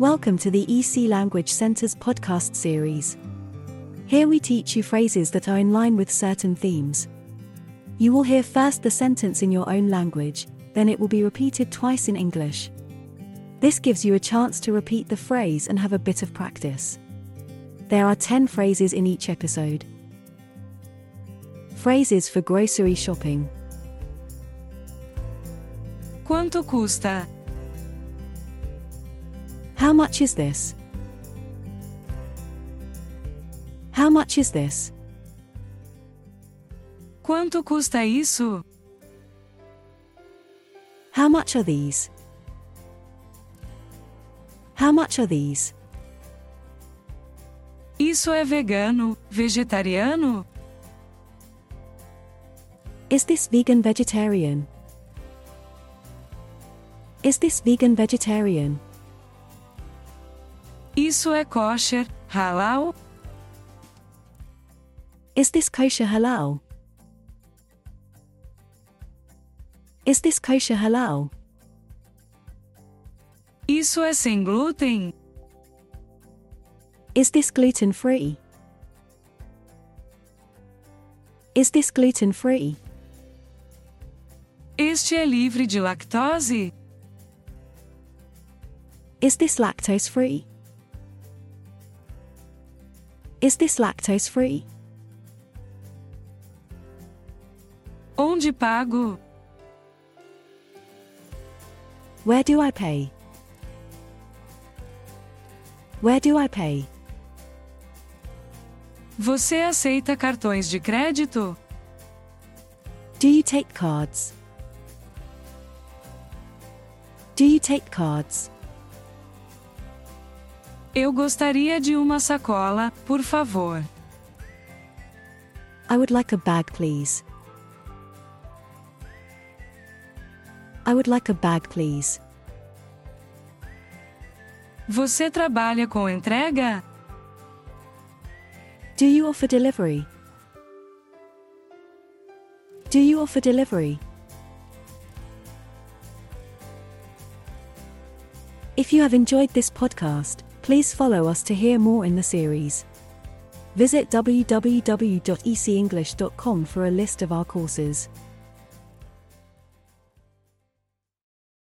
Welcome to the EC Language Center's podcast series. Here we teach you phrases that are in line with certain themes. You will hear first the sentence in your own language, then it will be repeated twice in English. This gives you a chance to repeat the phrase and have a bit of practice. There are 10 phrases in each episode. Phrases for grocery shopping. Quanto custa? How much is this? How much is this? Quanto custa isso? How much are these? How much are these? Isso é vegano, vegetariano? Is this vegan vegetarian? Is this vegan vegetarian? Isso é kosher, halal? Is this kosher halal? Is this kosher halal? Isso é sem glúten? Is this gluten free? Is this gluten free? Este é livre de lactose? Is this lactose free? Is this lactose free? Onde pago? Where do I pay? Where do I pay? Você aceita cartões de crédito? Do you take cards? Do you take cards? Eu gostaria de uma sacola, por favor. I would like a bag, please. I would like a bag, please. Você trabalha com entrega? Do you offer delivery? Do you offer delivery? If you have enjoyed this podcast, please follow us to hear more in the series. Visit www.ecenglish.com for a list of our courses.